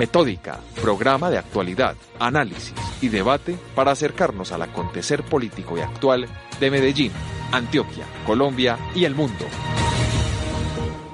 Metódica, programa de actualidad, análisis y debate para acercarnos al acontecer político y actual de Medellín, Antioquia, Colombia y el mundo.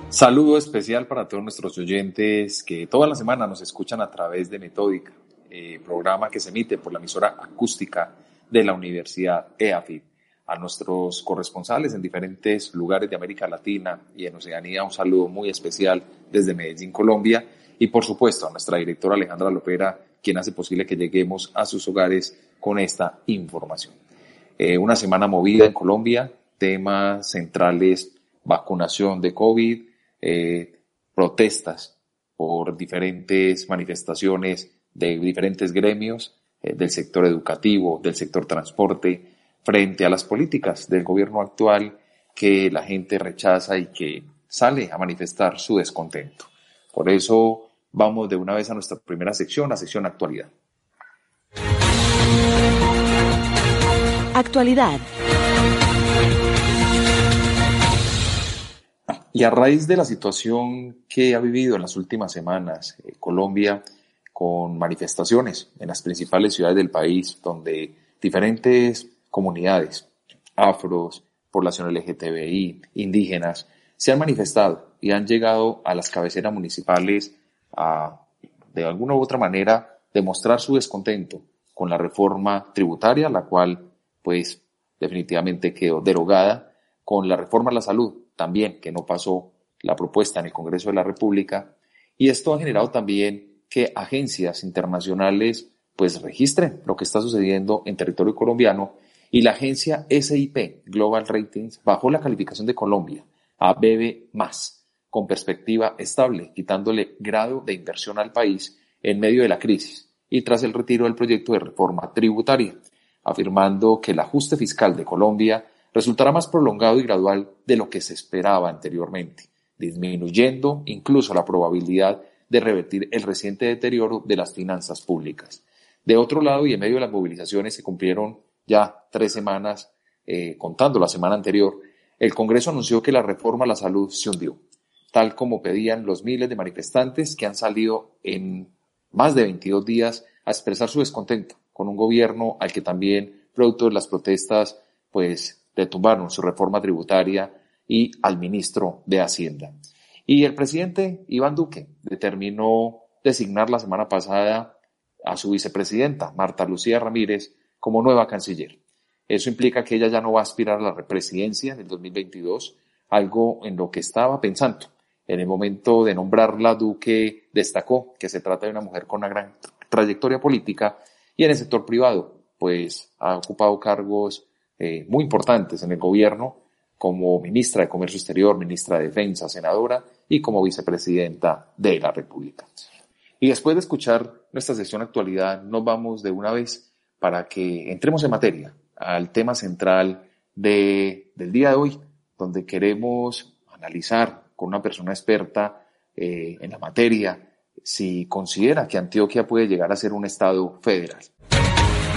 Saludo especial para todos nuestros oyentes que toda la semana nos escuchan a través de Metódica, eh, programa que se emite por la emisora acústica de la Universidad EAFID. A nuestros corresponsales en diferentes lugares de América Latina y en Oceanía, un saludo muy especial desde Medellín, Colombia y por supuesto a nuestra directora Alejandra Lopera, quien hace posible que lleguemos a sus hogares con esta información. Eh, una semana movida en Colombia, temas centrales, vacunación de COVID, eh, protestas por diferentes manifestaciones de diferentes gremios eh, del sector educativo, del sector transporte, frente a las políticas del gobierno actual que la gente rechaza y que sale a manifestar su descontento. Por eso vamos de una vez a nuestra primera sección, la sección actualidad. Actualidad. Y a raíz de la situación que ha vivido en las últimas semanas eh, Colombia con manifestaciones en las principales ciudades del país, donde diferentes comunidades, afros, población LGTBI, indígenas, se han manifestado y han llegado a las cabeceras municipales a, de alguna u otra manera, demostrar su descontento con la reforma tributaria, la cual, pues, definitivamente quedó derogada, con la reforma a la salud, también, que no pasó la propuesta en el Congreso de la República, y esto ha generado también que agencias internacionales, pues, registren lo que está sucediendo en territorio colombiano, y la agencia SIP, Global Ratings, bajó la calificación de Colombia a BB+, con perspectiva estable, quitándole grado de inversión al país en medio de la crisis y tras el retiro del proyecto de reforma tributaria, afirmando que el ajuste fiscal de Colombia resultará más prolongado y gradual de lo que se esperaba anteriormente, disminuyendo incluso la probabilidad de revertir el reciente deterioro de las finanzas públicas. De otro lado, y en medio de las movilizaciones se cumplieron ya tres semanas, eh, contando la semana anterior, el Congreso anunció que la reforma a la salud se hundió tal como pedían los miles de manifestantes que han salido en más de 22 días a expresar su descontento con un gobierno al que también, producto de las protestas, pues detumbaron su reforma tributaria y al ministro de Hacienda. Y el presidente Iván Duque determinó designar la semana pasada a su vicepresidenta, Marta Lucía Ramírez, como nueva canciller. Eso implica que ella ya no va a aspirar a la presidencia en el 2022, algo en lo que estaba pensando en el momento de nombrarla, Duque destacó que se trata de una mujer con una gran trayectoria política y en el sector privado, pues ha ocupado cargos eh, muy importantes en el gobierno como ministra de Comercio Exterior, ministra de Defensa, senadora y como vicepresidenta de la República. Y después de escuchar nuestra sesión actualidad, nos vamos de una vez para que entremos en materia al tema central de, del día de hoy, donde queremos analizar con una persona experta eh, en la materia si considera que Antioquia puede llegar a ser un Estado federal.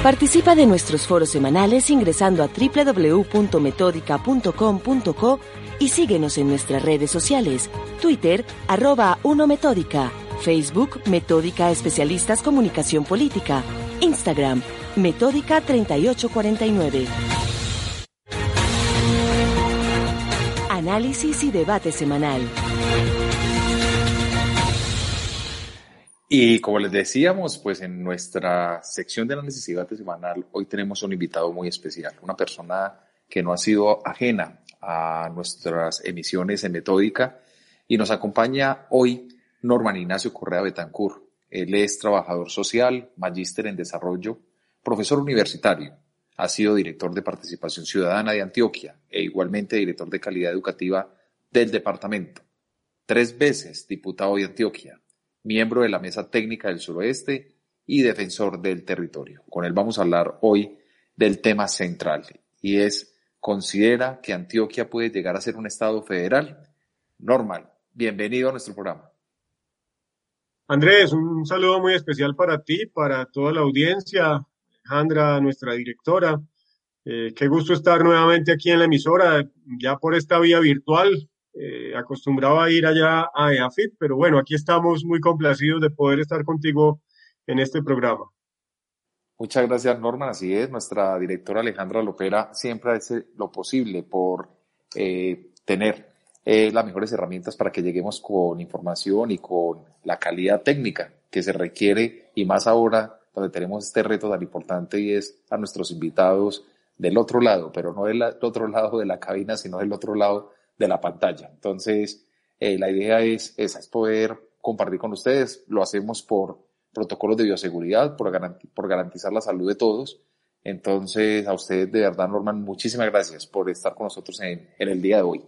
Participa de nuestros foros semanales ingresando a www.metódica.com.co y síguenos en nuestras redes sociales, Twitter, arroba Uno Metódica, Facebook, Metódica Especialistas Comunicación Política, Instagram, Metódica 3849. Análisis y debate semanal. Y como les decíamos, pues en nuestra sección de análisis y semanal, hoy tenemos un invitado muy especial, una persona que no ha sido ajena a nuestras emisiones en Metódica y nos acompaña hoy Norman Ignacio Correa Betancur. Él es trabajador social, magíster en desarrollo, profesor universitario, ha sido director de Participación Ciudadana de Antioquia e igualmente director de Calidad Educativa del departamento. Tres veces diputado de Antioquia, miembro de la Mesa Técnica del Suroeste y defensor del territorio. Con él vamos a hablar hoy del tema central y es, ¿considera que Antioquia puede llegar a ser un Estado federal? Normal, bienvenido a nuestro programa. Andrés, un saludo muy especial para ti, para toda la audiencia, Alejandra, nuestra directora. Eh, qué gusto estar nuevamente aquí en la emisora, ya por esta vía virtual, eh, acostumbraba a ir allá a EAFIT, pero bueno, aquí estamos muy complacidos de poder estar contigo en este programa. Muchas gracias, Norman. Así es, nuestra directora Alejandra Lopera siempre hace lo posible por eh, tener eh, las mejores herramientas para que lleguemos con información y con la calidad técnica que se requiere y más ahora donde tenemos este reto tan importante y es a nuestros invitados del otro lado, pero no del otro lado de la cabina, sino del otro lado de la pantalla. Entonces, eh, la idea es, esa, es poder compartir con ustedes. Lo hacemos por protocolos de bioseguridad, por, por garantizar la salud de todos. Entonces, a ustedes de verdad, Norman, muchísimas gracias por estar con nosotros en, en el día de hoy.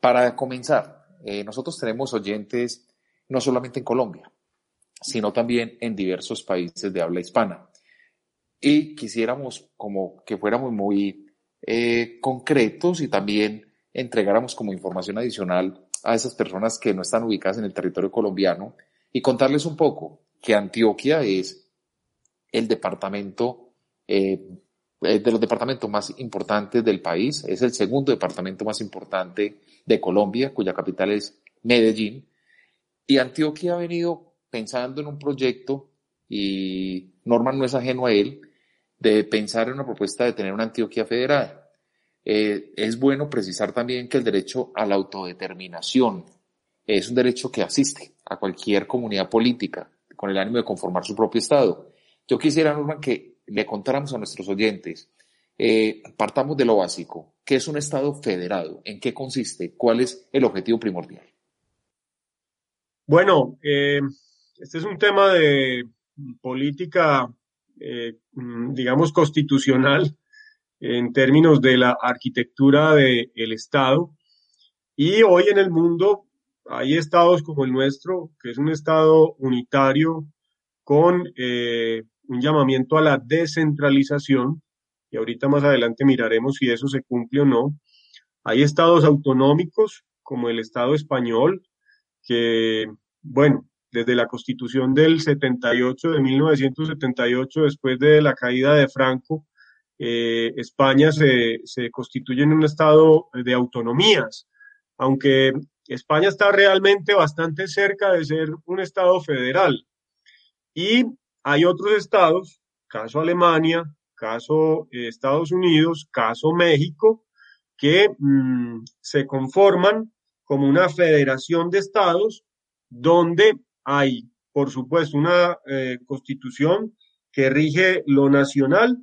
Para comenzar, eh, nosotros tenemos oyentes no solamente en Colombia, sino también en diversos países de habla hispana. Y quisiéramos como que fuéramos muy eh, concretos y también entregáramos como información adicional a esas personas que no están ubicadas en el territorio colombiano y contarles un poco que Antioquia es el departamento eh, de los departamentos más importantes del país, es el segundo departamento más importante de Colombia, cuya capital es Medellín, y Antioquia ha venido pensando en un proyecto, y Norman no es ajeno a él, de pensar en una propuesta de tener una Antioquia federada. Eh, es bueno precisar también que el derecho a la autodeterminación es un derecho que asiste a cualquier comunidad política con el ánimo de conformar su propio Estado. Yo quisiera, Norman, que le contáramos a nuestros oyentes, eh, partamos de lo básico. ¿Qué es un Estado federado? ¿En qué consiste? ¿Cuál es el objetivo primordial? Bueno, eh, este es un tema de política, digamos, constitucional en términos de la arquitectura del Estado. Y hoy en el mundo hay estados como el nuestro, que es un estado unitario con eh, un llamamiento a la descentralización, y ahorita más adelante miraremos si eso se cumple o no. Hay estados autonómicos, como el Estado español, que, bueno, desde la constitución del 78, de 1978, después de la caída de Franco, eh, España se, constituye en un estado de autonomías, aunque España está realmente bastante cerca de ser un estado federal. Y hay otros estados, caso Alemania, caso eh, Estados Unidos, caso México, que mm, se conforman como una federación de estados donde hay, por supuesto, una eh, constitución que rige lo nacional,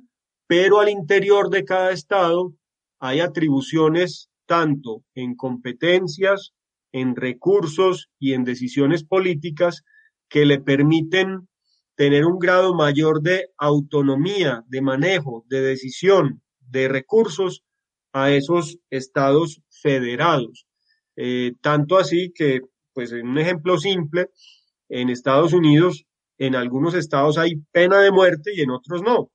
pero al interior de cada estado hay atribuciones tanto en competencias, en recursos y en decisiones políticas que le permiten tener un grado mayor de autonomía, de manejo, de decisión, de recursos a esos estados federados. Eh, tanto así que, pues en un ejemplo simple, en Estados Unidos, en algunos estados hay pena de muerte y en otros no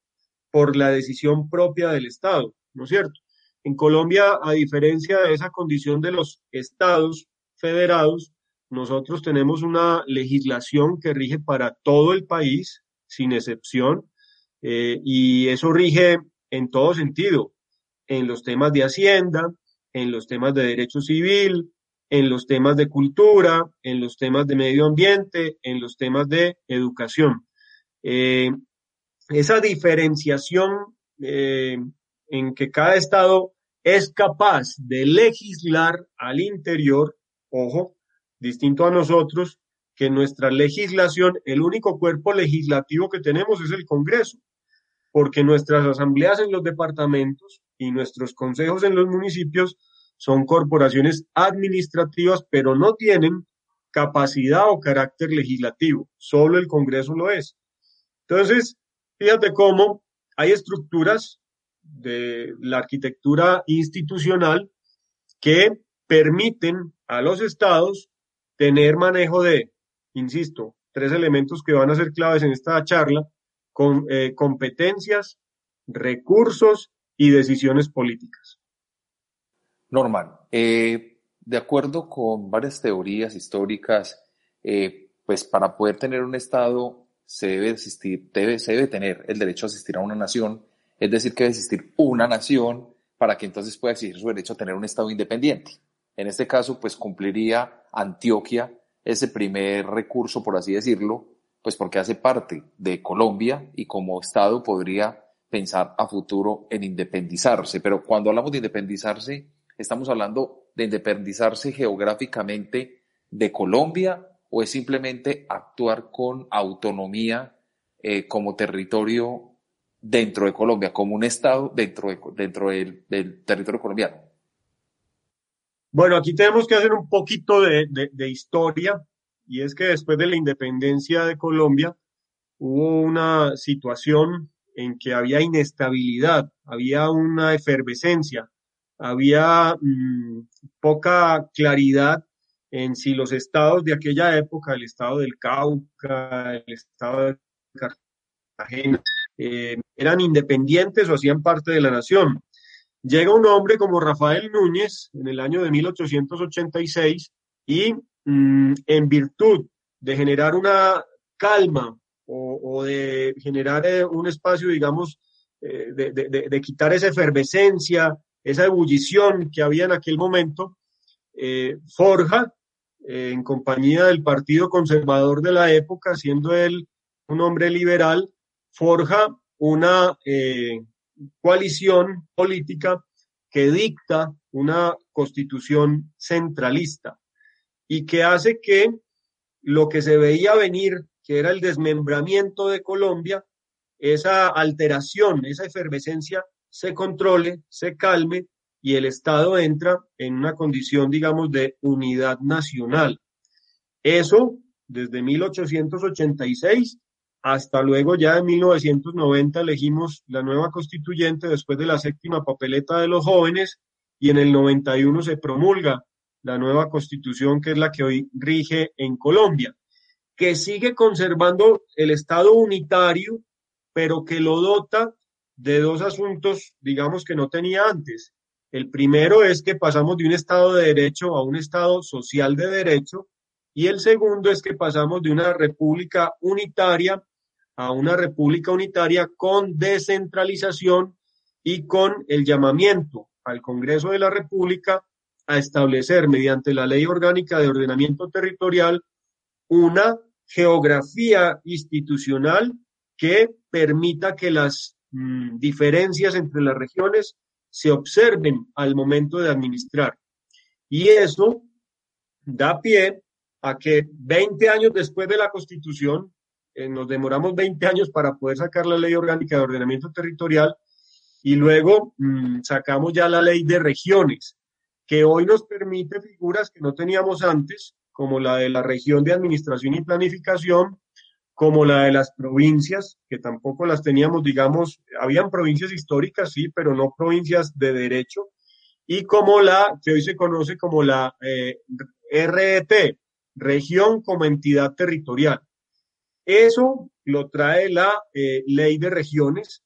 por la decisión propia del Estado, ¿no es cierto? En Colombia, a diferencia de esa condición de los estados federados, nosotros tenemos una legislación que rige para todo el país, sin excepción, eh, y eso rige en todo sentido, en los temas de hacienda, en los temas de derecho civil, en los temas de cultura, en los temas de medio ambiente, en los temas de educación. Eh, esa diferenciación eh, en que cada estado es capaz de legislar al interior, ojo, distinto a nosotros, que nuestra legislación, el único cuerpo legislativo que tenemos es el Congreso, porque nuestras asambleas en los departamentos y nuestros consejos en los municipios son corporaciones administrativas, pero no tienen capacidad o carácter legislativo, solo el Congreso lo es. Entonces, Fíjate cómo hay estructuras de la arquitectura institucional que permiten a los estados tener manejo de, insisto, tres elementos que van a ser claves en esta charla, eh, competencias, recursos y decisiones políticas. Norman, eh, de acuerdo con varias teorías históricas, eh, pues para poder tener un Estado se debe, existir, debe, se debe tener el derecho a asistir a una nación, es decir, que debe existir una nación para que entonces pueda exigir su derecho a tener un Estado independiente. En este caso, pues cumpliría Antioquia ese primer recurso, por así decirlo, pues porque hace parte de Colombia y como Estado podría pensar a futuro en independizarse. Pero cuando hablamos de independizarse, estamos hablando de independizarse geográficamente de Colombia o es simplemente actuar con autonomía eh, como territorio dentro de Colombia, como un Estado dentro, dentro del, territorio colombiano. Bueno, aquí tenemos que hacer un poquito de, de historia y es que después de la independencia de Colombia hubo una situación en que había inestabilidad, había una efervescencia, había mm, poca claridad en si los estados de aquella época, el estado del Cauca, el estado de Cartagena, eh, eran independientes o hacían parte de la nación. Llega un hombre como Rafael Núñez en el año de 1886 y mm, en virtud de generar una calma o, de generar eh, un espacio, digamos, eh, de, quitar esa efervescencia, esa ebullición que había en aquel momento, eh, forja, en compañía del Partido Conservador de la época, siendo él un hombre liberal, forja una coalición política que dicta una constitución centralista y que hace que lo que se veía venir que era el desmembramiento de Colombia, esa alteración, esa efervescencia se controle, se calme y el Estado entra en una condición, digamos, de unidad nacional. Eso desde 1886 hasta luego ya en 1990 elegimos la nueva constituyente después de la séptima papeleta de los jóvenes y en el 91 se promulga la nueva constitución que es la que hoy rige en Colombia que sigue conservando el Estado unitario, pero que lo dota de dos asuntos, digamos, que no tenía antes. El primero es que pasamos de un Estado de derecho a un Estado social de derecho, y el segundo es que pasamos de una república unitaria a una república unitaria con descentralización y con el llamamiento al Congreso de la República a establecer mediante la Ley Orgánica de Ordenamiento Territorial una geografía institucional que permita que las mm, diferencias entre las regiones se observen al momento de administrar. Y eso da pie a que 20 años después de la Constitución, eh, nos demoramos 20 años para poder sacar la ley orgánica de ordenamiento territorial y luego mm, sacamos ya la ley de regiones, que hoy nos permite figuras que no teníamos antes, como la de la región de administración y planificación, como la de las provincias, que tampoco las teníamos, digamos, habían provincias históricas, sí, pero no provincias de derecho, y como la que hoy se conoce como la eh, RET, región como entidad territorial. Eso lo trae la eh, ley de regiones,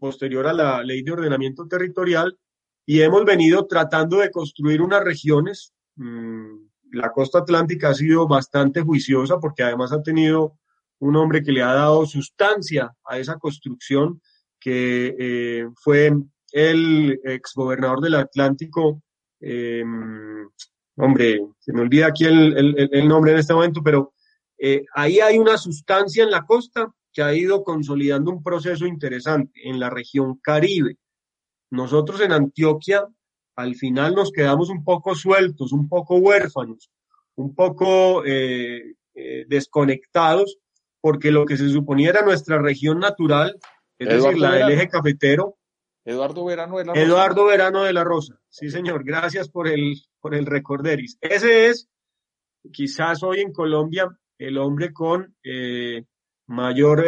posterior a la ley de ordenamiento territorial, y hemos venido tratando de construir unas regiones, mmm, la costa atlántica ha sido bastante juiciosa porque además ha tenido un hombre que le ha dado sustancia a esa construcción, que eh, fue el exgobernador del Atlántico, em, hombre, se me olvida aquí el, nombre en este momento, pero eh, ahí hay una sustancia en la costa que ha ido consolidando un proceso interesante en la región Caribe. Nosotros en Antioquia al final nos quedamos un poco sueltos, un poco huérfanos, un poco eh, desconectados, porque lo que se suponía era nuestra región natural, es decir, la del eje cafetero. Eduardo Verano de la Rosa. Eduardo Verano de la Rosa. Sí, señor. Gracias por el, por el recorderis. Ese es, quizás hoy en Colombia, el hombre con eh, mayor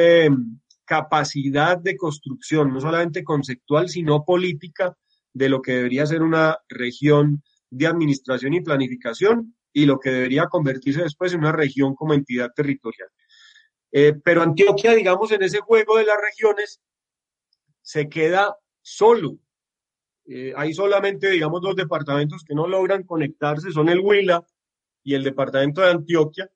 capacidad de construcción, no solamente conceptual, sino política, de lo que debería ser una región de administración y planificación y lo que debería convertirse después en una región como entidad territorial. Eh, pero Antioquia, digamos, en ese juego de las regiones, se queda solo. Eh, hay solamente, digamos, dos departamentos que no logran conectarse, son el Huila y el departamento de Antioquia.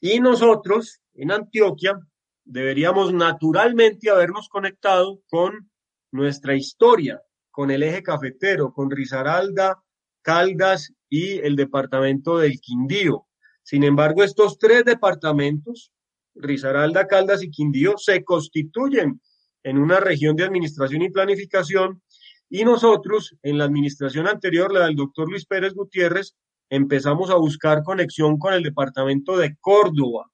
Y nosotros, en Antioquia, deberíamos naturalmente habernos conectado con nuestra historia, con el eje cafetero, con Risaralda, Caldas y el departamento del Quindío. Sin embargo, estos tres departamentos, Risaralda, Caldas y Quindío, se constituyen en una región de administración y planificación y nosotros, en la administración anterior, la del doctor Luis Pérez Gutiérrez, empezamos a buscar conexión con el departamento de Córdoba,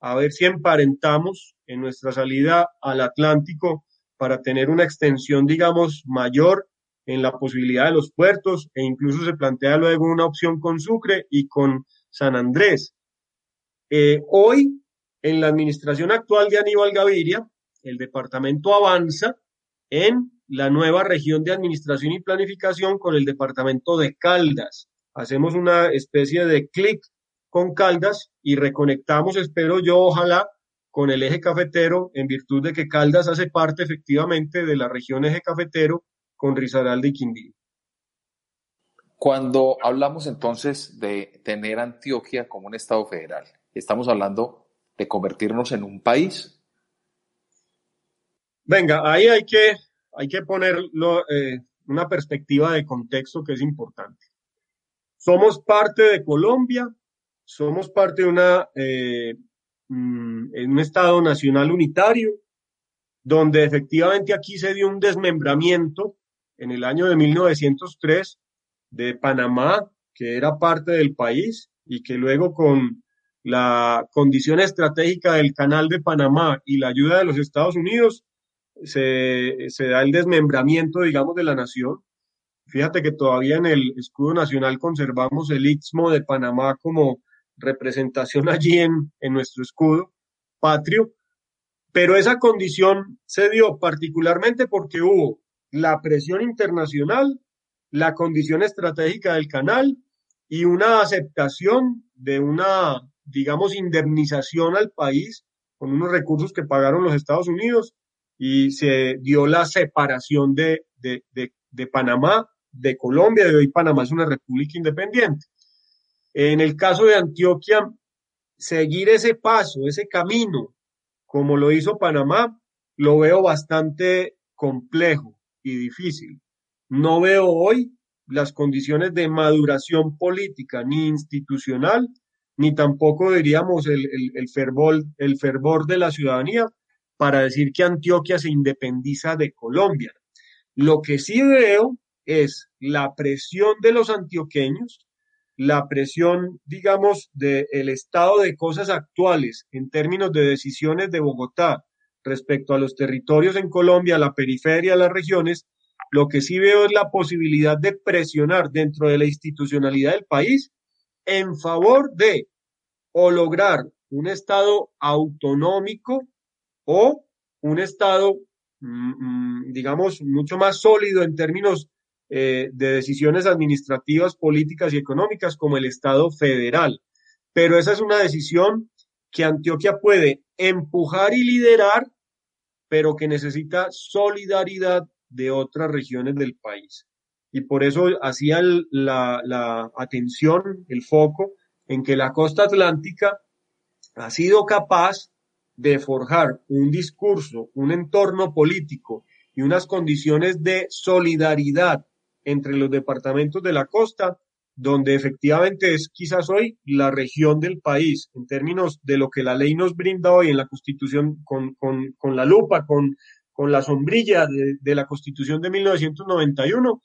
a ver si emparentamos en nuestra salida al Atlántico para tener una extensión, digamos, mayor en la posibilidad de los puertos e incluso se plantea luego una opción con Sucre y con San Andrés. Eh, hoy, en la administración actual de Aníbal Gaviria, el departamento avanza en la nueva región de administración y planificación con el departamento de Caldas. Hacemos una especie de clic con Caldas y reconectamos, espero yo, ojalá, con el eje cafetero, en virtud de que Caldas hace parte efectivamente de la región eje cafetero con Risaralda y Quindío. Cuando hablamos entonces de tener Antioquia como un Estado federal, ¿estamos hablando de convertirnos en un país? Venga, ahí hay que, hay que poner eh, una perspectiva de contexto que es importante. Somos parte de Colombia, somos parte de una, eh, mm, un Estado nacional unitario, donde efectivamente aquí se dio un desmembramiento en el año de 1903 de Panamá, que era parte del país y que luego con la condición estratégica del canal de Panamá y la ayuda de los Estados Unidos, se, da el desmembramiento, digamos, de la nación. Fíjate que todavía en el escudo nacional conservamos el istmo de Panamá como representación allí en, en nuestro escudo patrio, pero esa condición se dio particularmente porque hubo la presión internacional, la condición estratégica del canal y una aceptación de una, digamos, indemnización al país con unos recursos que pagaron los Estados Unidos y se dio la separación de, de, de, Panamá de Colombia, de hoy Panamá es una república independiente. En el caso de Antioquia, seguir ese paso, ese camino, como lo hizo Panamá, lo veo bastante complejo y difícil. No veo hoy las condiciones de maduración política ni institucional, ni tampoco diríamos el, fervor de la ciudadanía para decir que Antioquia se independiza de Colombia. Lo que sí veo es la presión de los antioqueños, la presión, digamos, del estado de cosas actuales en términos de decisiones de Bogotá respecto a los territorios en Colombia, la periferia, las regiones, lo que sí veo es la posibilidad de presionar dentro de la institucionalidad del país en favor de o lograr un Estado autonómico o un Estado, mm, mm, digamos, mucho más sólido en términos eh, de decisiones administrativas, políticas y económicas como el Estado federal. Pero esa es una decisión que Antioquia puede empujar y liderar pero que necesita solidaridad de otras regiones del país. Y por eso hacía la, atención, el foco, en que la costa atlántica ha sido capaz de forjar un discurso, un entorno político y unas condiciones de solidaridad entre los departamentos de la costa donde efectivamente es quizás hoy la región del país, en términos de lo que la ley nos brinda hoy en la Constitución, con, con, con la lupa, con, con la sombrilla de, la Constitución de 1991,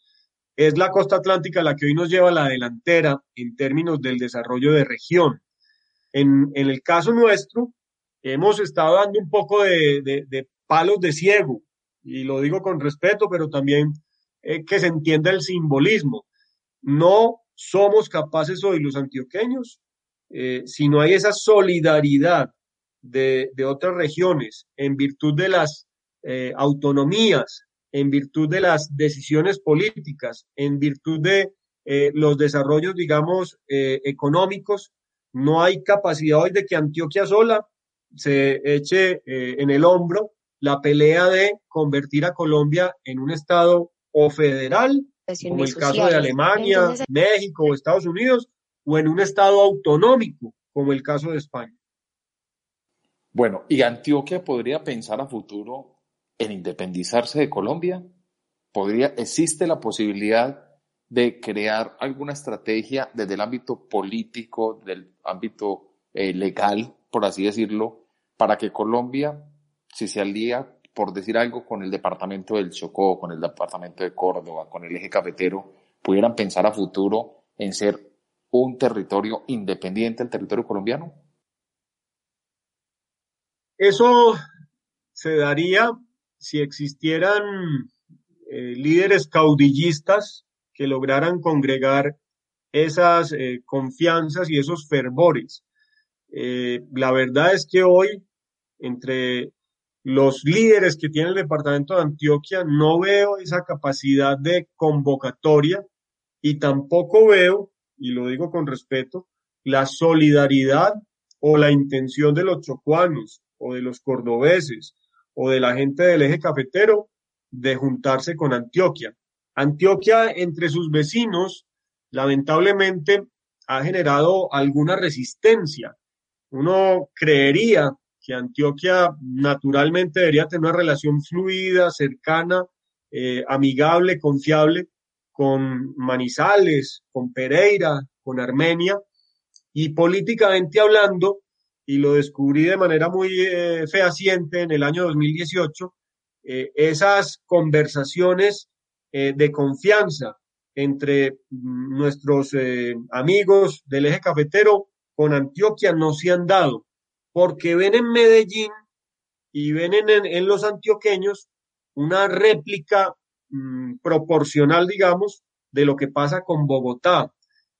es la costa atlántica la que hoy nos lleva a la delantera en términos del desarrollo de región. En, en el caso nuestro, hemos estado dando un poco de, de, de palos de ciego, y lo digo con respeto, pero también eh, que se entienda el simbolismo. No somos capaces hoy los antioqueños, eh, si no hay esa solidaridad de, otras regiones en virtud de las eh, autonomías, en virtud de las decisiones políticas, en virtud de eh, los desarrollos, digamos, económicos, no hay capacidad hoy de que Antioquia sola se eche en el hombro la pelea de convertir a Colombia en un Estado o federal como el caso de Alemania, México o Estados Unidos, o en un estado autonómico, como el caso de España. Bueno, ¿y Antioquia podría pensar a futuro en independizarse de Colombia? ¿Podría, ¿Existe la posibilidad de crear alguna estrategia desde el ámbito político, del ámbito eh, legal, por así decirlo, para que Colombia, si se alía, por decir algo, con el departamento del Chocó, con el departamento de Córdoba, con el eje cafetero, pudieran pensar a futuro en ser un territorio independiente del territorio colombiano? Eso se daría si existieran eh, líderes caudillistas que lograran congregar esas eh, confianzas y esos fervores. Eh, la verdad es que hoy, entre los líderes que tiene el departamento de Antioquia, no veo esa capacidad de convocatoria y tampoco veo, y lo digo con respeto, la solidaridad o la intención de los chocuanos o de los cordobeses o de la gente del eje cafetero de juntarse con Antioquia. Antioquia entre sus vecinos, lamentablemente, ha generado alguna resistencia. Uno creería que Antioquia naturalmente debería tener una relación fluida, cercana, eh, amigable, confiable con Manizales, con Pereira, con Armenia, y políticamente hablando, y lo descubrí de manera muy eh, fehaciente en el año 2018, eh, esas conversaciones eh, de confianza entre mm, nuestros amigos del eje cafetero con Antioquia no se han dado, porque ven en Medellín y ven en, los antioqueños una réplica mm, proporcional, digamos, de lo que pasa con Bogotá.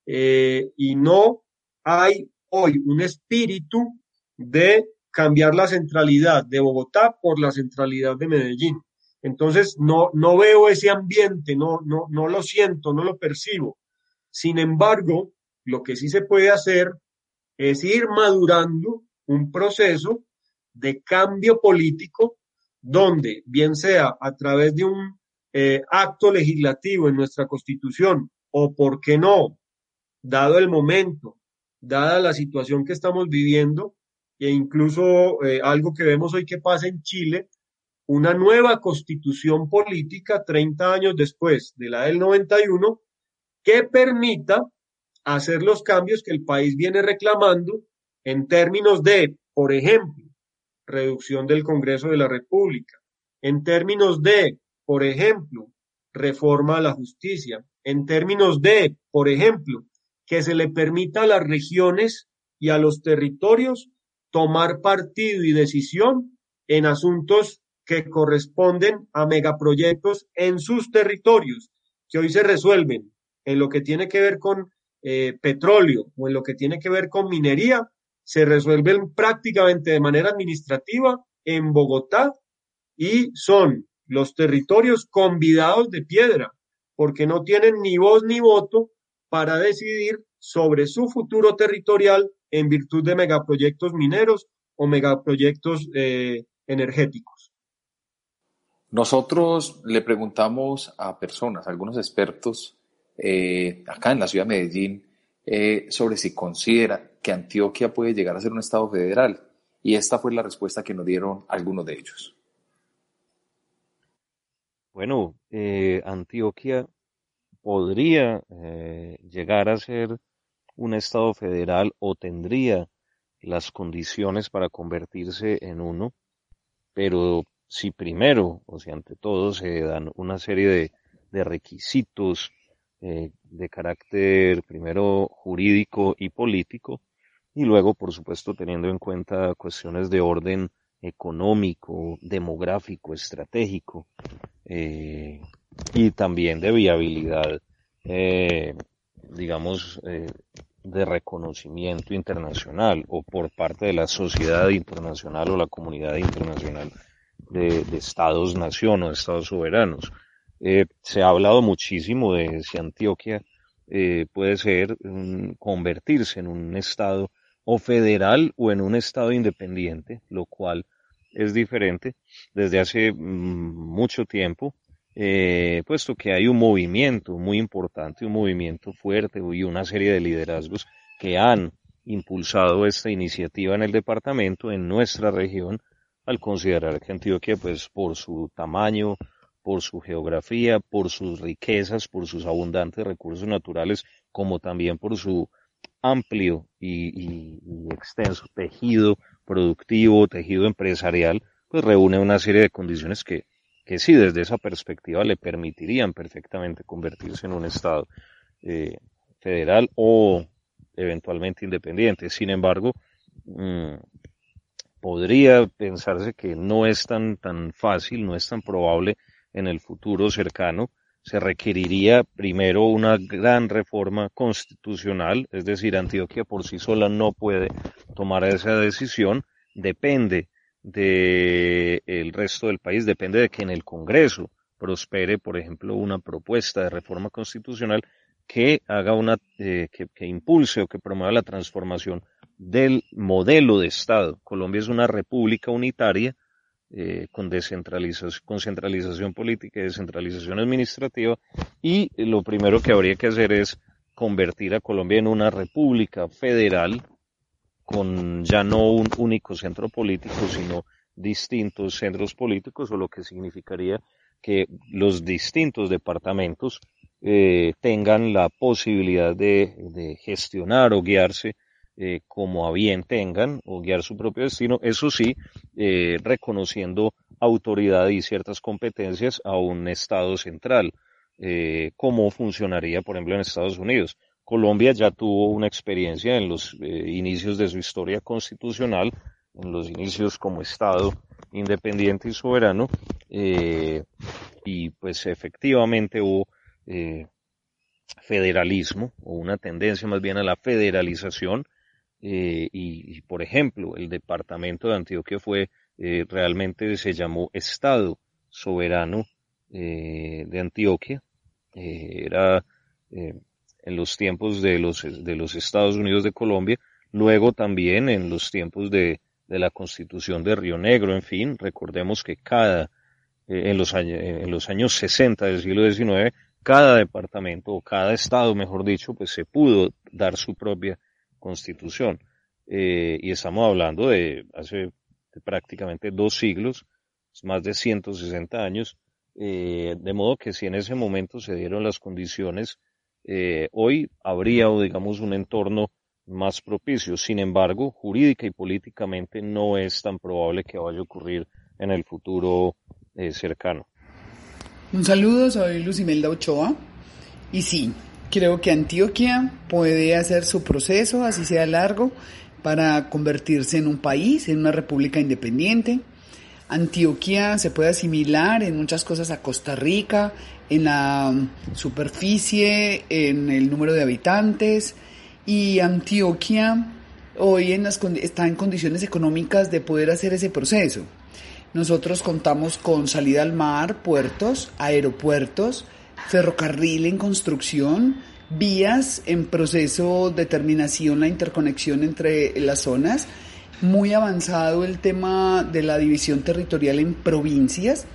y no hay hoy un espíritu de cambiar la centralidad de Bogotá por la centralidad de Medellín. Entonces, no, no veo ese ambiente, no, no, no lo siento, no lo percibo. Sin embargo, lo que sí se puede hacer es ir madurando un proceso de cambio político donde, bien sea a través de un eh, acto legislativo en nuestra constitución o, por qué no, dado el momento, dada la situación que estamos viviendo, e incluso eh, algo que vemos hoy que pasa en Chile, una nueva constitución política 30 años después de la del 91 que permita hacer los cambios que el país viene reclamando en términos de, por ejemplo, reducción del Congreso de la República, en términos de, por ejemplo, reforma a la justicia, en términos de, por ejemplo, que se le permita a las regiones y a los territorios tomar partido y decisión en asuntos que corresponden a megaproyectos en sus territorios, que hoy se resuelven en lo que tiene que ver con eh, petróleo o en lo que tiene que ver con minería, se resuelven prácticamente de manera administrativa en Bogotá y son los territorios convidados de piedra, porque no tienen ni voz ni voto para decidir sobre su futuro territorial en virtud de megaproyectos mineros o megaproyectos eh, energéticos. Nosotros le preguntamos a personas, a algunos expertos eh, acá en la ciudad de Medellín, eh, sobre si considera que Antioquia puede llegar a ser un Estado federal. Y esta fue la respuesta que nos dieron algunos de ellos. Bueno, Antioquia podría llegar a ser un Estado federal o tendría las condiciones para convertirse en uno, pero si primero, o si ante todo, se dan una serie de, requisitos eh, de carácter primero jurídico y político, y luego, por supuesto, teniendo en cuenta cuestiones de orden económico, demográfico, estratégico, eh, y también de viabilidad, eh, digamos, de reconocimiento internacional o por parte de la sociedad internacional o la comunidad internacional de, estados-nación o de estados soberanos. Eh, se ha hablado muchísimo de si Antioquia eh, puede ser convertirse en un estado o federal o en un estado independiente, lo cual es diferente desde hace mm, mucho tiempo eh, puesto que hay un movimiento muy importante, un movimiento fuerte y una serie de liderazgos que han impulsado esta iniciativa en el departamento, en nuestra región, al considerar que Antioquia, pues por su tamaño, por su geografía, por sus riquezas, por sus abundantes recursos naturales, como también por su amplio y, extenso tejido productivo, tejido empresarial, pues reúne una serie de condiciones que, que sí, desde esa perspectiva le permitirían perfectamente convertirse en un Estado eh, federal o eventualmente independiente. Sin embargo, mm, podría pensarse que no es tan, tan fácil, no es tan probable en el futuro cercano. Se requeriría primero una gran reforma constitucional, es decir, Antioquia por sí sola no puede tomar esa decisión, depende del el resto del país, depende de que en el Congreso prospere, por ejemplo, una propuesta de reforma constitucional que haga una, eh, que impulse o que promueva la transformación del modelo de Estado. Colombia es una república unitaria eh, con, descentralización, con centralización política y descentralización administrativa y lo primero que habría que hacer es convertir a Colombia en una república federal con ya no un único centro político, sino distintos centros políticos, o lo que significaría que los distintos departamentos eh, tengan la posibilidad de, de gestionar o guiarse eh, como a bien tengan o guiar su propio destino, eso sí, eh, reconociendo autoridad y ciertas competencias a un Estado central, eh, como funcionaría, por ejemplo, en Estados Unidos. Colombia ya tuvo una experiencia en los inicios de su historia constitucional, en los inicios como Estado independiente y soberano, y pues efectivamente hubo federalismo o una tendencia más bien a la federalización eh, y, por ejemplo, el departamento de Antioquia fue, eh, realmente se llamó Estado Soberano eh, de Antioquia. era en los tiempos de los, de los Estados Unidos de Colombia, luego también en los tiempos de, de la Constitución de Río Negro, en fin, recordemos que cada, en, los años, en los años 60 del siglo XIX, cada departamento o cada estado, mejor dicho, pues se pudo dar su propia constitución. Eh, y estamos hablando de hace prácticamente dos siglos, más de 160 años, eh, de modo que si en ese momento se dieron las condiciones, eh, hoy habría, digamos, un entorno más propicio. Sin embargo, jurídica y políticamente no es tan probable que vaya a ocurrir en el futuro cercano. Un saludo, soy Lucimelda Ochoa. Y sí, Creo que Antioquia puede hacer su proceso, así sea largo, para convertirse en un país, en una república independiente. Antioquia se puede asimilar en muchas cosas a Costa Rica, en la superficie, en el número de habitantes, y Antioquia hoy en las, está en condiciones económicas de poder hacer ese proceso. Nosotros contamos con salida al mar, puertos, aeropuertos, ferrocarril en construcción, vías en proceso de terminación, la interconexión entre las zonas, muy avanzado el tema de la división territorial en provincias,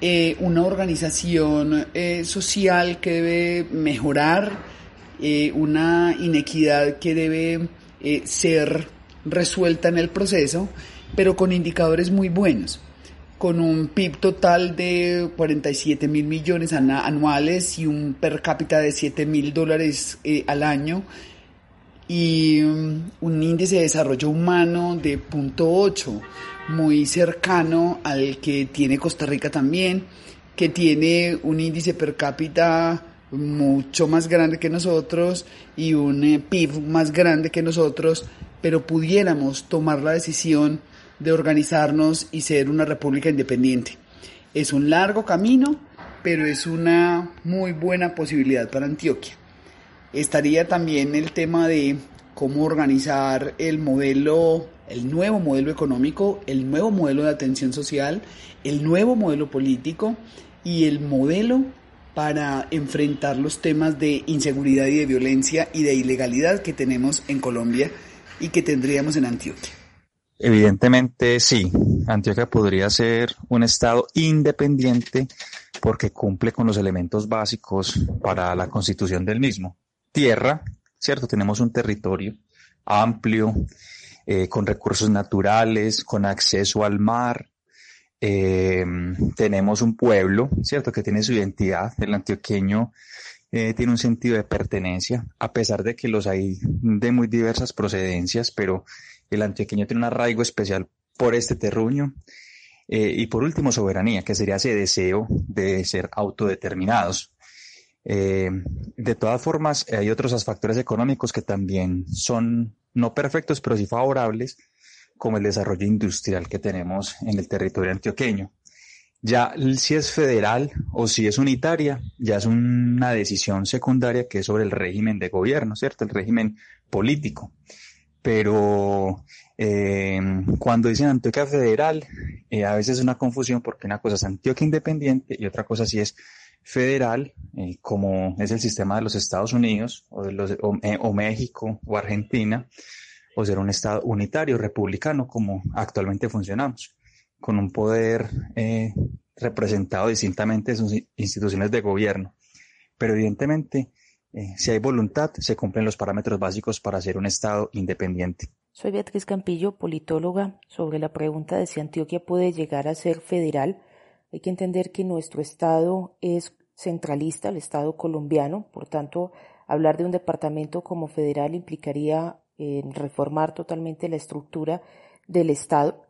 eh, una organización eh, social que debe mejorar, eh, una inequidad que debe ser resuelta en el proceso, pero con indicadores muy buenos con un PIB total de 47 mil millones anuales y un per cápita de 7 mil dólares eh, al año. Y um, un índice de desarrollo humano de 0.8, muy cercano al que tiene Costa Rica también, que tiene un índice per cápita mucho más grande que nosotros y un eh, PIB más grande que nosotros, pero pudiéramos tomar la decisión de organizarnos y ser una república independiente. Es un largo camino, pero es una muy buena posibilidad para Antioquia. Estaría también el tema de cómo organizar el modelo, el nuevo modelo económico, el nuevo modelo de atención social, el nuevo modelo político y el modelo para enfrentar los temas de inseguridad y de violencia y de ilegalidad que tenemos en Colombia y que tendríamos en Antioquia. Evidentemente sí, Antioquia podría ser un estado independiente porque cumple con los elementos básicos para la constitución del mismo. Tierra, ¿cierto? Tenemos un territorio amplio, eh, con recursos naturales, con acceso al mar, eh, tenemos un pueblo, ¿cierto?, que tiene su identidad. El antioqueño eh, tiene un sentido de pertenencia, a pesar de que los hay de muy diversas procedencias, pero el antioqueño tiene un arraigo especial por este terruño. Eh, y por último, soberanía, que sería ese deseo de ser autodeterminados. Eh, de todas formas, hay otros factores económicos que también son no perfectos, pero sí favorables, como el desarrollo industrial que tenemos en el territorio antioqueño. Ya si es federal o si es unitaria, ya es una decisión secundaria que es sobre el régimen de gobierno, ¿cierto? El régimen político. Pero eh, cuando dicen Antioquia federal, eh, a veces es una confusión porque una cosa es Antioquia independiente y otra cosa sí es federal, eh, como es el sistema de los Estados Unidos o, de los, o México o Argentina, o ser un Estado unitario, republicano, como actualmente funcionamos con un poder eh, representado distintamente en sus instituciones de gobierno. Pero evidentemente, eh, si hay voluntad, se cumplen los parámetros básicos para ser un Estado independiente. Soy Beatriz Campillo, politóloga. Sobre la pregunta de si Antioquia puede llegar a ser federal, hay que entender que nuestro Estado es centralista, el Estado colombiano, por tanto, hablar de un departamento como federal implicaría eh, reformar totalmente la estructura del Estado.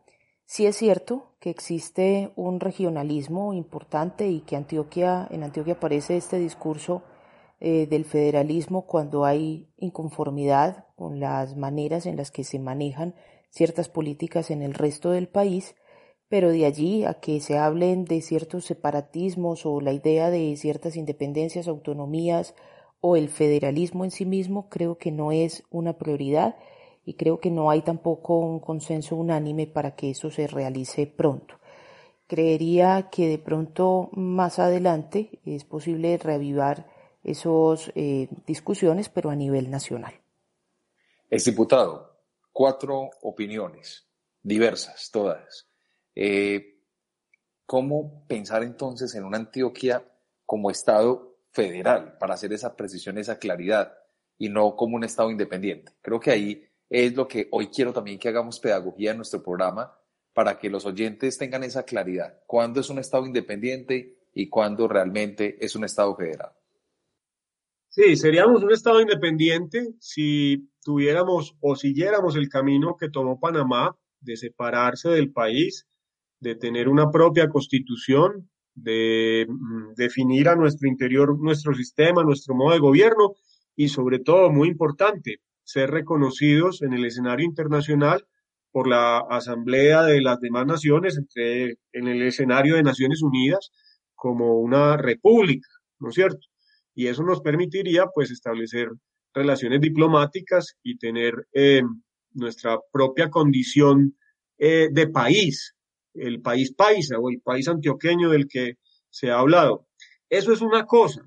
Sí es cierto que existe un regionalismo importante y que Antioquia, en Antioquia aparece este discurso eh, del federalismo cuando hay inconformidad con las maneras en las que se manejan ciertas políticas en el resto del país, pero de allí a que se hablen de ciertos separatismos o la idea de ciertas independencias, autonomías o el federalismo en sí mismo, creo que no es una prioridad y creo que no hay tampoco un consenso unánime para que eso se realice pronto. Creería que de pronto más adelante es posible reavivar esas eh, discusiones, pero a nivel nacional. Es diputado, cuatro opiniones, diversas todas. Eh, ¿Cómo pensar entonces en una Antioquia como Estado federal para hacer esa precisión, esa claridad y no como un Estado independiente? Creo que ahí es lo que hoy quiero también que hagamos pedagogía en nuestro programa para que los oyentes tengan esa claridad. ¿Cuándo es un Estado independiente y cuándo realmente es un Estado federal? Sí, seríamos un Estado independiente si tuviéramos o siguiéramos el camino que tomó Panamá de separarse del país, de tener una propia constitución, de mm, definir a nuestro interior nuestro sistema, nuestro modo de gobierno y sobre todo, muy importante, ser reconocidos en el escenario internacional por la Asamblea de las demás naciones, en el escenario de Naciones Unidas, como una república, ¿no es cierto? Y eso nos permitiría, pues, establecer relaciones diplomáticas y tener eh, nuestra propia condición eh, de país, el país paisa o el país antioqueño del que se ha hablado. Eso es una cosa.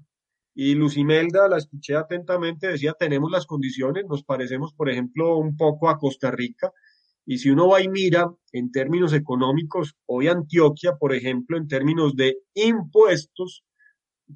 Y Lucimelda, la escuché atentamente, decía, tenemos las condiciones, nos parecemos, por ejemplo, un poco a Costa Rica. Y si uno va y mira en términos económicos, hoy Antioquia, por ejemplo, en términos de impuestos,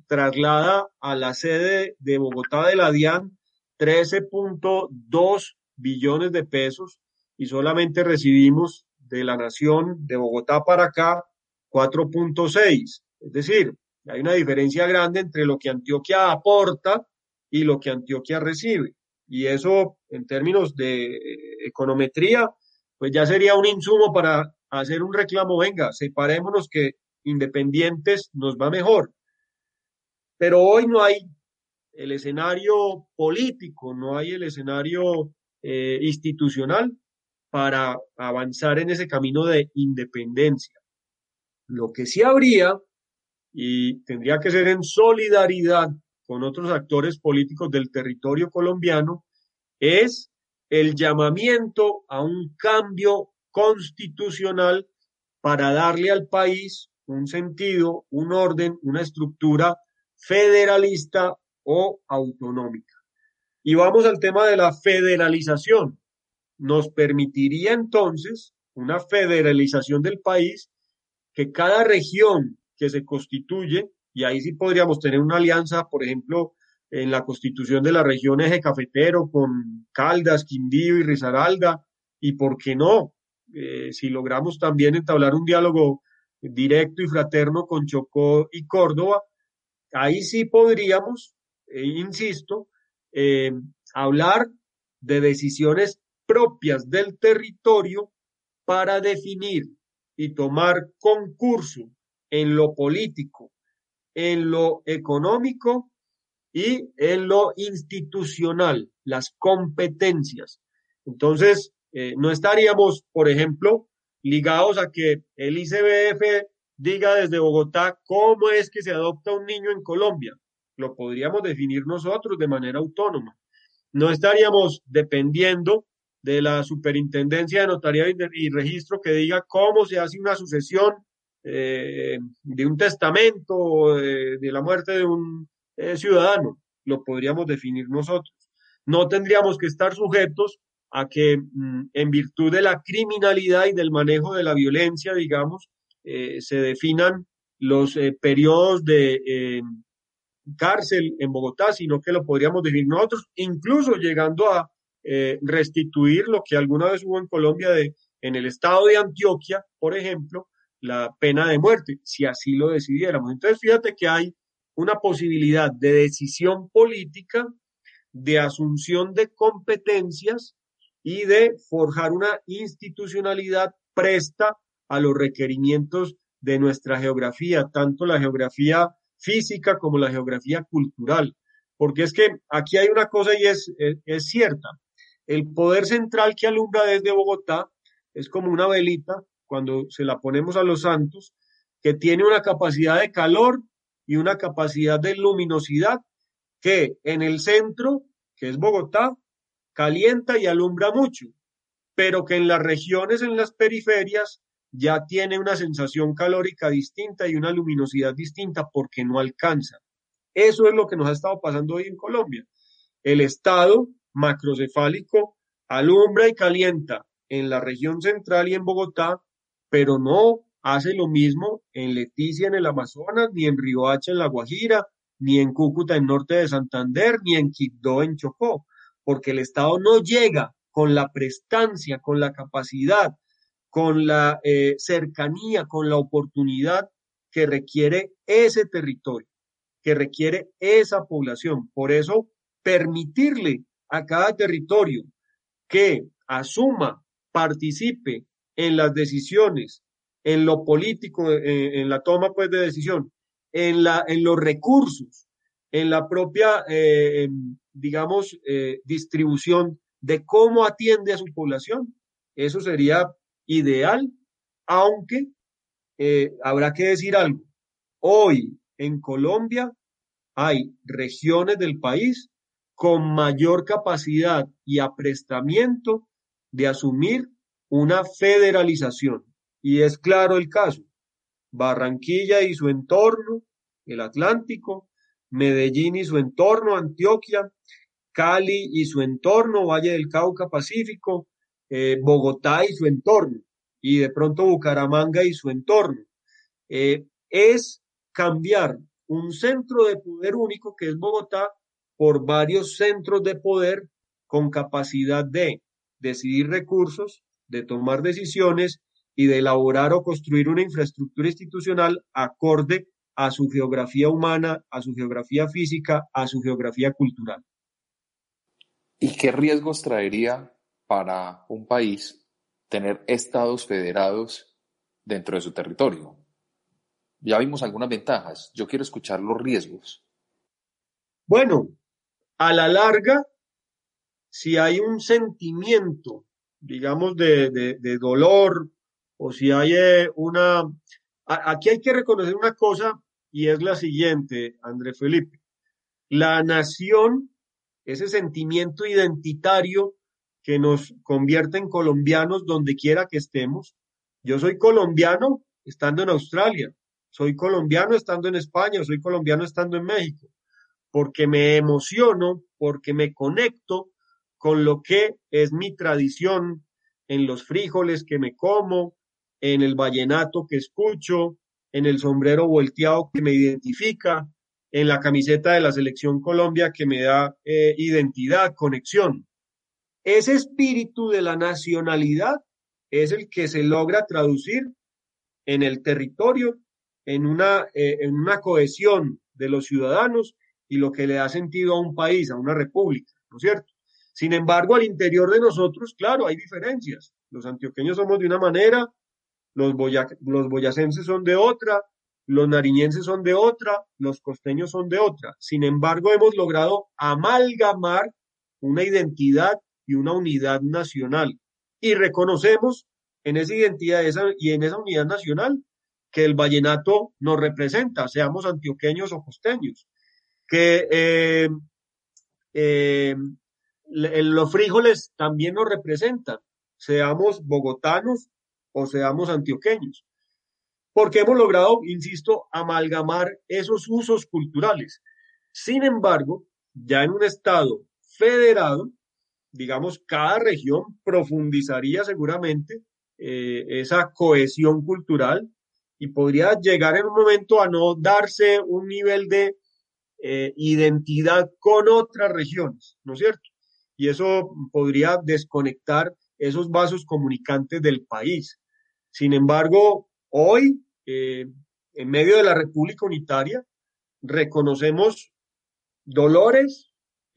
traslada a la sede de Bogotá de la DIAN 13.2 billones de pesos y solamente recibimos de la nación de Bogotá para acá 4.6. Es decir, hay una diferencia grande entre lo que Antioquia aporta y lo que Antioquia recibe. Y eso, en términos de eh, econometría, pues ya sería un insumo para hacer un reclamo, venga, separémonos que independientes nos va mejor. Pero hoy no hay el escenario político, no hay el escenario eh, institucional para avanzar en ese camino de independencia. Lo que sí habría y tendría que ser en solidaridad con otros actores políticos del territorio colombiano, es el llamamiento a un cambio constitucional para darle al país un sentido, un orden, una estructura federalista o autonómica. Y vamos al tema de la federalización. Nos permitiría entonces una federalización del país que cada región que se constituye, y ahí sí podríamos tener una alianza, por ejemplo, en la constitución de la región eje cafetero con Caldas, Quindío y Risaralda, y por qué no, eh, si logramos también entablar un diálogo directo y fraterno con Chocó y Córdoba, ahí sí podríamos, eh, insisto, eh, hablar de decisiones propias del territorio para definir y tomar concurso en lo político, en lo económico y en lo institucional, las competencias. Entonces, eh, no estaríamos, por ejemplo, ligados a que el ICBF diga desde Bogotá cómo es que se adopta un niño en Colombia. Lo podríamos definir nosotros de manera autónoma. No estaríamos dependiendo de la Superintendencia de Notaría y Registro que diga cómo se hace una sucesión eh, de un testamento, de, la muerte de un eh, ciudadano. Lo podríamos definir nosotros. No tendríamos que estar sujetos a que mm, en virtud de la criminalidad y del manejo de la violencia, digamos, eh, se definan los periodos de cárcel en Bogotá, sino que lo podríamos definir nosotros, incluso llegando a eh, restituir lo que alguna vez hubo en Colombia de, en el estado de Antioquia, por ejemplo, la pena de muerte, si así lo decidiéramos. Entonces, fíjate que hay una posibilidad de decisión política, de asunción de competencias y de forjar una institucionalidad presta a los requerimientos de nuestra geografía, tanto la geografía física como la geografía cultural. Porque es que aquí hay una cosa y es, es, cierta. El poder central que alumbra desde Bogotá es como una velita cuando se la ponemos a los santos, que tiene una capacidad de calor y una capacidad de luminosidad que en el centro, que es Bogotá, calienta y alumbra mucho, pero que en las regiones, en las periferias, ya tiene una sensación calórica distinta y una luminosidad distinta porque no alcanza. Eso es lo que nos ha estado pasando hoy en Colombia. El estado macrocefálico alumbra y calienta en la región central y en Bogotá, pero no hace lo mismo en Leticia en el Amazonas, ni en Riohacha en La Guajira, ni en Cúcuta en norte de Santander, ni en Quibdó en Chocó, porque el Estado no llega con la prestancia, con la capacidad, con la eh, cercanía, con la oportunidad que requiere ese territorio, que requiere esa población. Por eso, permitirle a cada territorio que asuma, participe en las decisiones, en lo político, eh, en, la toma pues de decisión, en, la, en los recursos, en la propia, eh, digamos, distribución de cómo atiende a su población. Eso sería ideal, aunque eh, habrá que decir algo. Hoy en Colombia hay regiones del país con mayor capacidad y aprestamiento de asumir una federalización. Y es claro el caso. Barranquilla y su entorno, el Atlántico, Medellín y su entorno, Antioquia, Cali y su entorno, Valle del Cauca Pacífico, eh, Bogotá y su entorno, y de pronto Bucaramanga y su entorno. Eh, es cambiar un centro de poder único que es Bogotá por varios centros de poder con capacidad de decidir recursos, de tomar decisiones y de elaborar o construir una infraestructura institucional acorde a su geografía humana, a su geografía física, a su geografía cultural. ¿Y qué riesgos traería para un país tener estados federados dentro de su territorio. Ya vimos algunas ventajas, yo quiero escuchar los riesgos. Bueno, a la larga, si hay un sentimiento, digamos, de, dolor, o si hay eh, una... Aquí hay que reconocer una cosa y es la siguiente, André Felipe. La nación, ese sentimiento identitario, que nos convierte en colombianos donde quiera que estemos. Yo soy colombiano estando en Australia, soy colombiano estando en España, soy colombiano estando en México, porque me emociono, porque me conecto con lo que es mi tradición en los frijoles que me como, en el vallenato que escucho, en el sombrero volteado que me identifica, en la camiseta de la selección Colombia que me da eh, identidad, conexión. Ese espíritu de la nacionalidad es el que se logra traducir en el territorio, en una, eh, en una cohesión de los ciudadanos y lo que le da sentido a un país, a una república, ¿no es cierto? Sin embargo, al interior de nosotros, claro, hay diferencias. Los antioqueños somos de una manera, los, los boyacenses son de otra, los nariñenses son de otra, los costeños son de otra. Sin embargo, hemos logrado amalgamar una identidad y una unidad nacional. Y reconocemos en esa identidad y en esa unidad nacional que el vallenato nos representa, seamos antioqueños o costeños, que eh, eh, los frijoles también nos representan, seamos bogotanos o seamos antioqueños, porque hemos logrado, insisto, amalgamar esos usos culturales. Sin embargo, ya en un estado federado, digamos, cada región profundizaría seguramente eh, esa cohesión cultural y podría llegar en un momento a no darse un nivel de eh, identidad con otras regiones, ¿no es cierto? Y eso podría desconectar esos vasos comunicantes del país. Sin embargo, hoy, eh, en medio de la República Unitaria, reconocemos dolores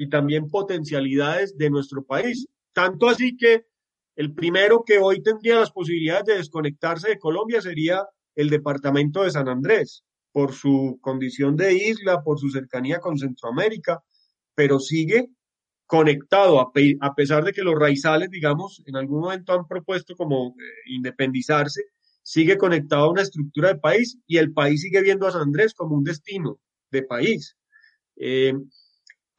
y también potencialidades de nuestro país. Tanto así que el primero que hoy tendría las posibilidades de desconectarse de Colombia sería el departamento de San Andrés, por su condición de isla, por su cercanía con Centroamérica, pero sigue conectado, a, pesar de que los raizales, digamos, en algún momento han propuesto como eh, independizarse, sigue conectado a una estructura de país y el país sigue viendo a San Andrés como un destino de país. Eh,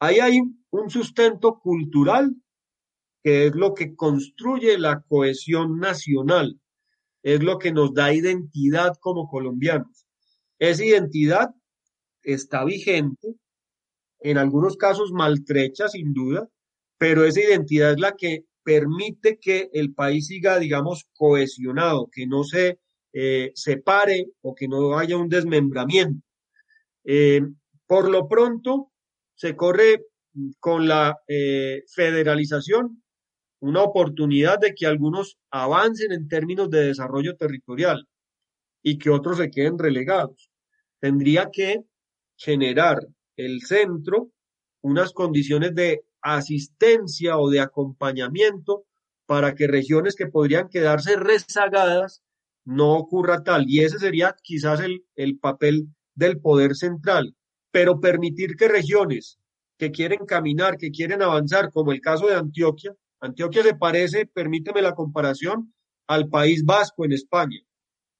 ahí hay un sustento cultural que es lo que construye la cohesión nacional, es lo que nos da identidad como colombianos. Esa identidad está vigente, en algunos casos maltrecha sin duda, pero esa identidad es la que permite que el país siga, digamos, cohesionado, que no se eh, separe o que no haya un desmembramiento. Eh, por lo pronto, se corre con la eh, federalización una oportunidad de que algunos avancen en términos de desarrollo territorial y que otros se queden relegados. Tendría que generar el centro unas condiciones de asistencia o de acompañamiento para que regiones que podrían quedarse rezagadas no ocurra tal. Y ese sería quizás el, el papel del poder central. Pero permitir que regiones que quieren caminar, que quieren avanzar, como el caso de Antioquia, Antioquia se parece, permíteme la comparación, al País Vasco en España,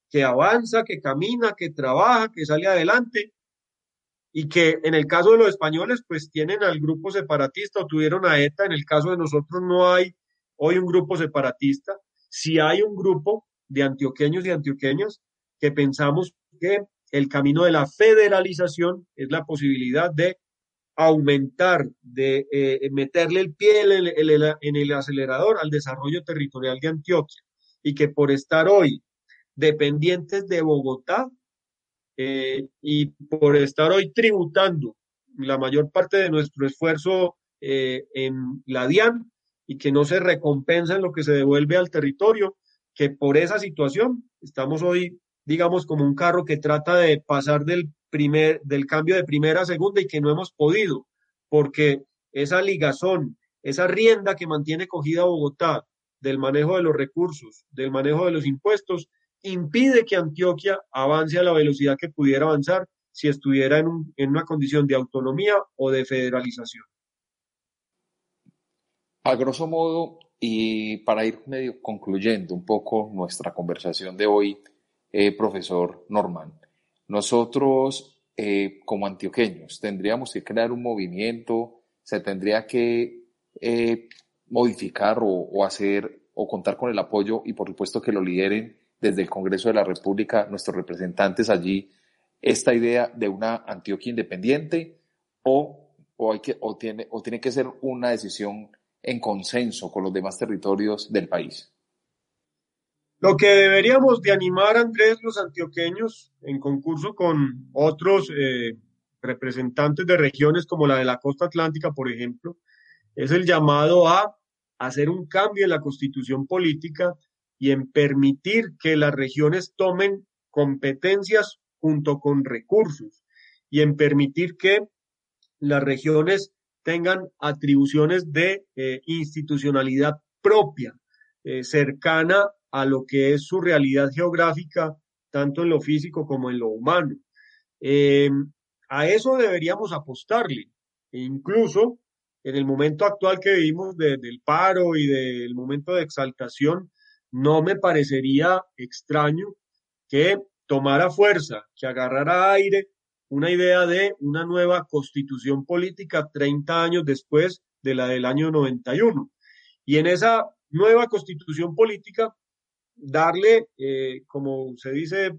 que avanza, que camina, que trabaja, que sale adelante y que en el caso de los españoles pues tienen al grupo separatista o tuvieron a ETA, en el caso de nosotros no hay hoy un grupo separatista, si hay un grupo de antioqueños y antioqueñas que pensamos que el camino de la federalización es la posibilidad de aumentar, de eh, meterle el pie en el, acelerador al desarrollo territorial de Antioquia y que por estar hoy dependientes de Bogotá eh, y por estar hoy tributando la mayor parte de nuestro esfuerzo eh, en la DIAN y que no se recompensa en lo que se devuelve al territorio, que por esa situación estamos hoy, digamos, como un carro que trata de pasar del primer, del cambio de primera a segunda y que no hemos podido, porque esa ligazón, esa rienda que mantiene cogida Bogotá del manejo de los recursos, del manejo de los impuestos, impide que Antioquia avance a la velocidad que pudiera avanzar si estuviera en, en una condición de autonomía o de federalización. A grosso modo, y para ir medio concluyendo un poco nuestra conversación de hoy, eh, profesor Norman, nosotros, eh, como antioqueños, tendríamos que crear un movimiento, se tendría que eh, modificar o, hacer o contar con el apoyo y por supuesto que lo lideren desde el Congreso de la República nuestros representantes allí esta idea de una Antioquia independiente o, o, hay que, o, tiene, o tiene que ser una decisión en consenso con los demás territorios del país. Lo que deberíamos de animar, Andrés, los antioqueños, en concurso con otros eh, representantes de regiones como la de la costa atlántica, por ejemplo, es el llamado a hacer un cambio en la constitución política y en permitir que las regiones tomen competencias junto con recursos y en permitir que las regiones tengan atribuciones de eh, institucionalidad propia, eh, cercana a lo que es su realidad geográfica, tanto en lo físico como en lo humano. Eh, a eso deberíamos apostarle. E incluso en el momento actual que vivimos del paro y del momento de exaltación, no me parecería extraño que tomara fuerza, que agarrara aire una idea de una nueva constitución política 30 años después de la del año 91. Y en esa nueva constitución política, darle, eh, como se dice,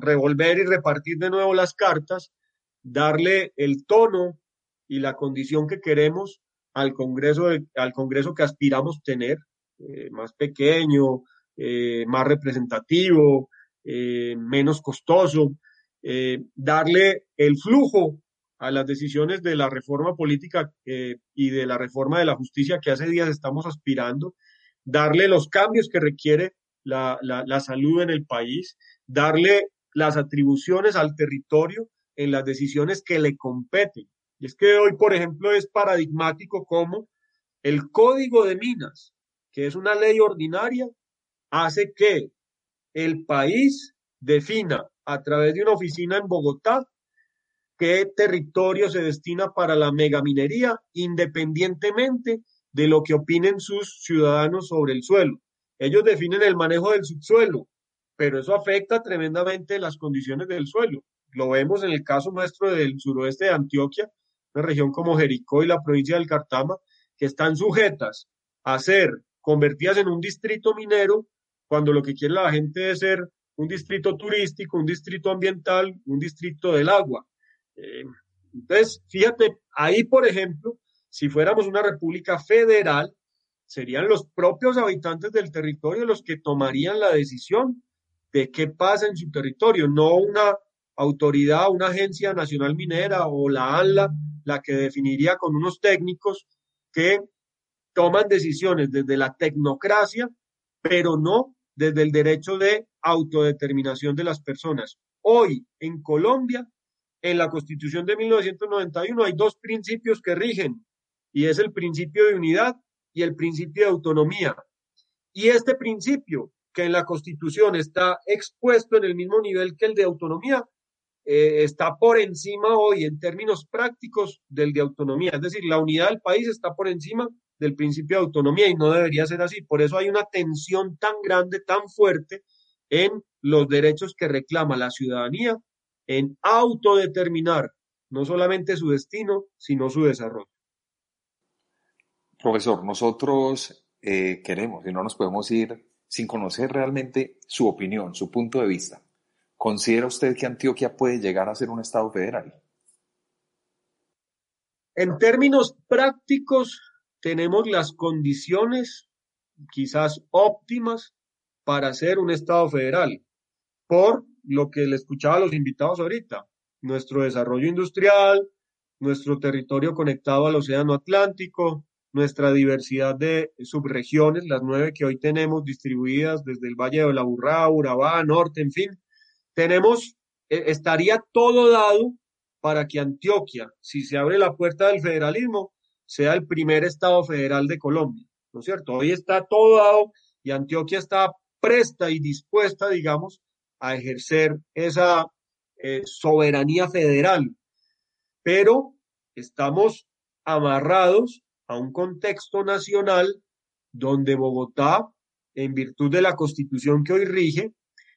revolver y repartir de nuevo las cartas, darle el tono y la condición que queremos al Congreso, al Congreso que aspiramos tener, eh, más pequeño, eh, más representativo, menos costoso, darle el flujo a las decisiones de la reforma política y de la reforma de la justicia que hace días estamos aspirando, darle los cambios que requiere la, la salud en el país, darle las atribuciones al territorio en las decisiones que le competen. Y es que hoy, por ejemplo, es paradigmático como el Código de Minas, que es una ley ordinaria, hace que el país defina a través de una oficina en Bogotá qué territorio se destina para la megaminería, independientemente de lo que opinen sus ciudadanos sobre el suelo. Ellos definen el manejo del subsuelo, pero eso afecta tremendamente las condiciones del suelo. Lo vemos en el caso nuestro del suroeste de Antioquia, una región como Jericó y la provincia del Cartama, que están sujetas a ser convertidas en un distrito minero, cuando lo que quiere la gente es ser un distrito turístico, un distrito ambiental, un distrito del agua. Eh, entonces, fíjate, ahí, por ejemplo, si fuéramos una república federal, serían los propios habitantes del territorio los que tomarían la decisión de qué pasa en su territorio, no una autoridad, una agencia nacional minera o la ANLA, la que definiría con unos técnicos que toman decisiones desde la tecnocracia, pero no desde el derecho de autodeterminación de las personas. Hoy en Colombia, en la Constitución de 1991 hay dos principios que rigen y es el principio de unidad y el principio de autonomía. Y este principio, que en la Constitución está expuesto en el mismo nivel que el de autonomía, eh, está por encima hoy en términos prácticos del de autonomía. Es decir, la unidad del país está por encima del principio de autonomía y no debería ser así. Por eso hay una tensión tan grande, tan fuerte en los derechos que reclama la ciudadanía en autodeterminar no solamente su destino, sino su desarrollo. Profesor, nosotros eh, queremos y no nos podemos ir sin conocer realmente su opinión, su punto de vista. ¿Considera usted que Antioquia puede llegar a ser un Estado federal? En términos prácticos, tenemos las condiciones quizás óptimas para ser un Estado federal, por lo que le escuchaba a los invitados ahorita, nuestro desarrollo industrial, nuestro territorio conectado al Océano Atlántico, nuestra diversidad de subregiones, las nueve que hoy tenemos distribuidas desde el Valle de la Burrá, Urabá, Norte, en fin, tenemos, e, estaría todo dado para que Antioquia, si se abre la puerta del federalismo, sea el primer Estado federal de Colombia, ¿no es cierto? Hoy está todo dado y Antioquia está presta y dispuesta, digamos, a ejercer esa eh, soberanía federal. Pero estamos amarrados a un contexto nacional donde Bogotá, en virtud de la constitución que hoy rige,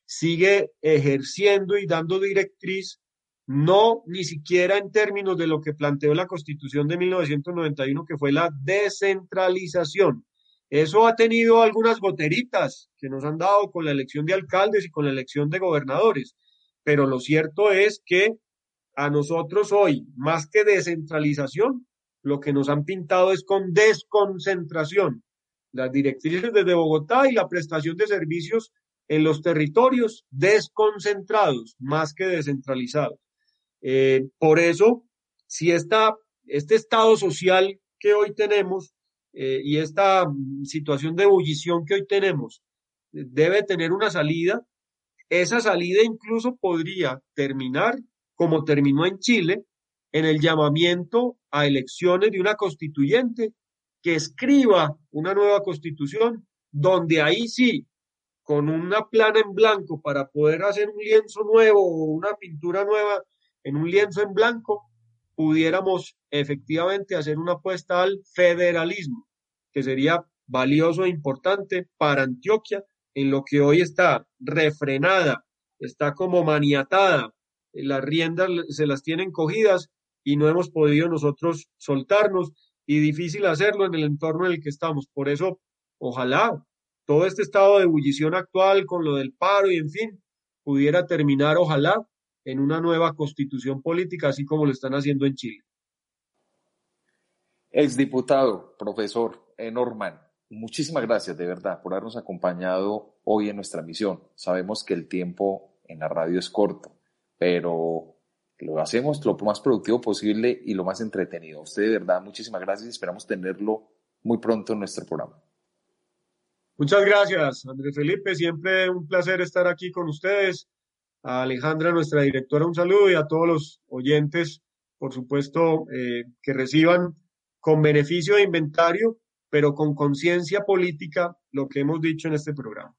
sigue ejerciendo y dando directriz, no ni siquiera en términos de lo que planteó la constitución de 1991, que fue la descentralización, eso ha tenido algunas goteritas que nos han dado con la elección de alcaldes y con la elección de gobernadores, pero lo cierto es que a nosotros hoy, más que descentralización, lo que nos han pintado es con desconcentración. Las directrices desde Bogotá y la prestación de servicios en los territorios desconcentrados, más que descentralizados. Eh, por eso, si esta, este estado social que hoy tenemos eh, y esta mm, situación de ebullición que hoy tenemos debe tener una salida, esa salida incluso podría terminar, como terminó en Chile, en el llamamiento a elecciones de una constituyente que escriba una nueva constitución, donde ahí sí, con una plana en blanco para poder hacer un lienzo nuevo o una pintura nueva en un lienzo en blanco, pudiéramos efectivamente hacer una apuesta al federalismo, que sería valioso e importante para Antioquia, en lo que hoy está refrenada, está como maniatada, las riendas se las tienen cogidas y no hemos podido nosotros soltarnos y difícil hacerlo en el entorno en el que estamos. Por eso, ojalá todo este estado de ebullición actual con lo del paro y en fin, pudiera terminar, ojalá, en una nueva constitución política, así como lo están haciendo en Chile. Exdiputado, profesor Norman, muchísimas gracias de verdad por habernos acompañado hoy en nuestra misión. Sabemos que el tiempo en la radio es corto, pero lo hacemos lo más productivo posible y lo más entretenido. usted de verdad, muchísimas gracias y esperamos tenerlo muy pronto en nuestro programa. Muchas gracias, Andrés Felipe. Siempre un placer estar aquí con ustedes. A Alejandra, nuestra directora, un saludo y a todos los oyentes, por supuesto, eh, que reciban con beneficio de inventario, pero con conciencia política, lo que hemos dicho en este programa.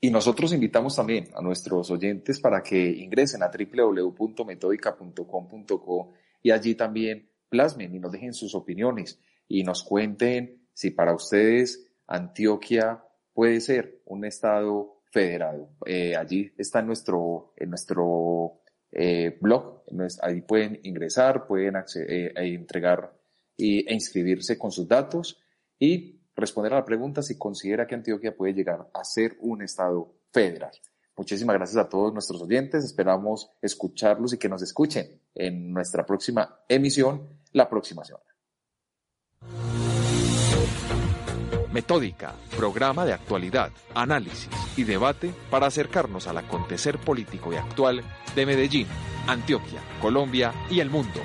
Y nosotros invitamos también a nuestros oyentes para que ingresen a www.metodica.com.co y allí también plasmen y nos dejen sus opiniones y nos cuenten si para ustedes Antioquia puede ser un estado federado. Eh, allí está nuestro, en nuestro eh, blog, ahí pueden ingresar, pueden eh, entregar e inscribirse con sus datos y responder a la pregunta si considera que Antioquia puede llegar a ser un Estado federal. Muchísimas gracias a todos nuestros oyentes. Esperamos escucharlos y que nos escuchen en nuestra próxima emisión la próxima semana. Metódica, programa de actualidad, análisis y debate para acercarnos al acontecer político y actual de Medellín, Antioquia, Colombia y el mundo.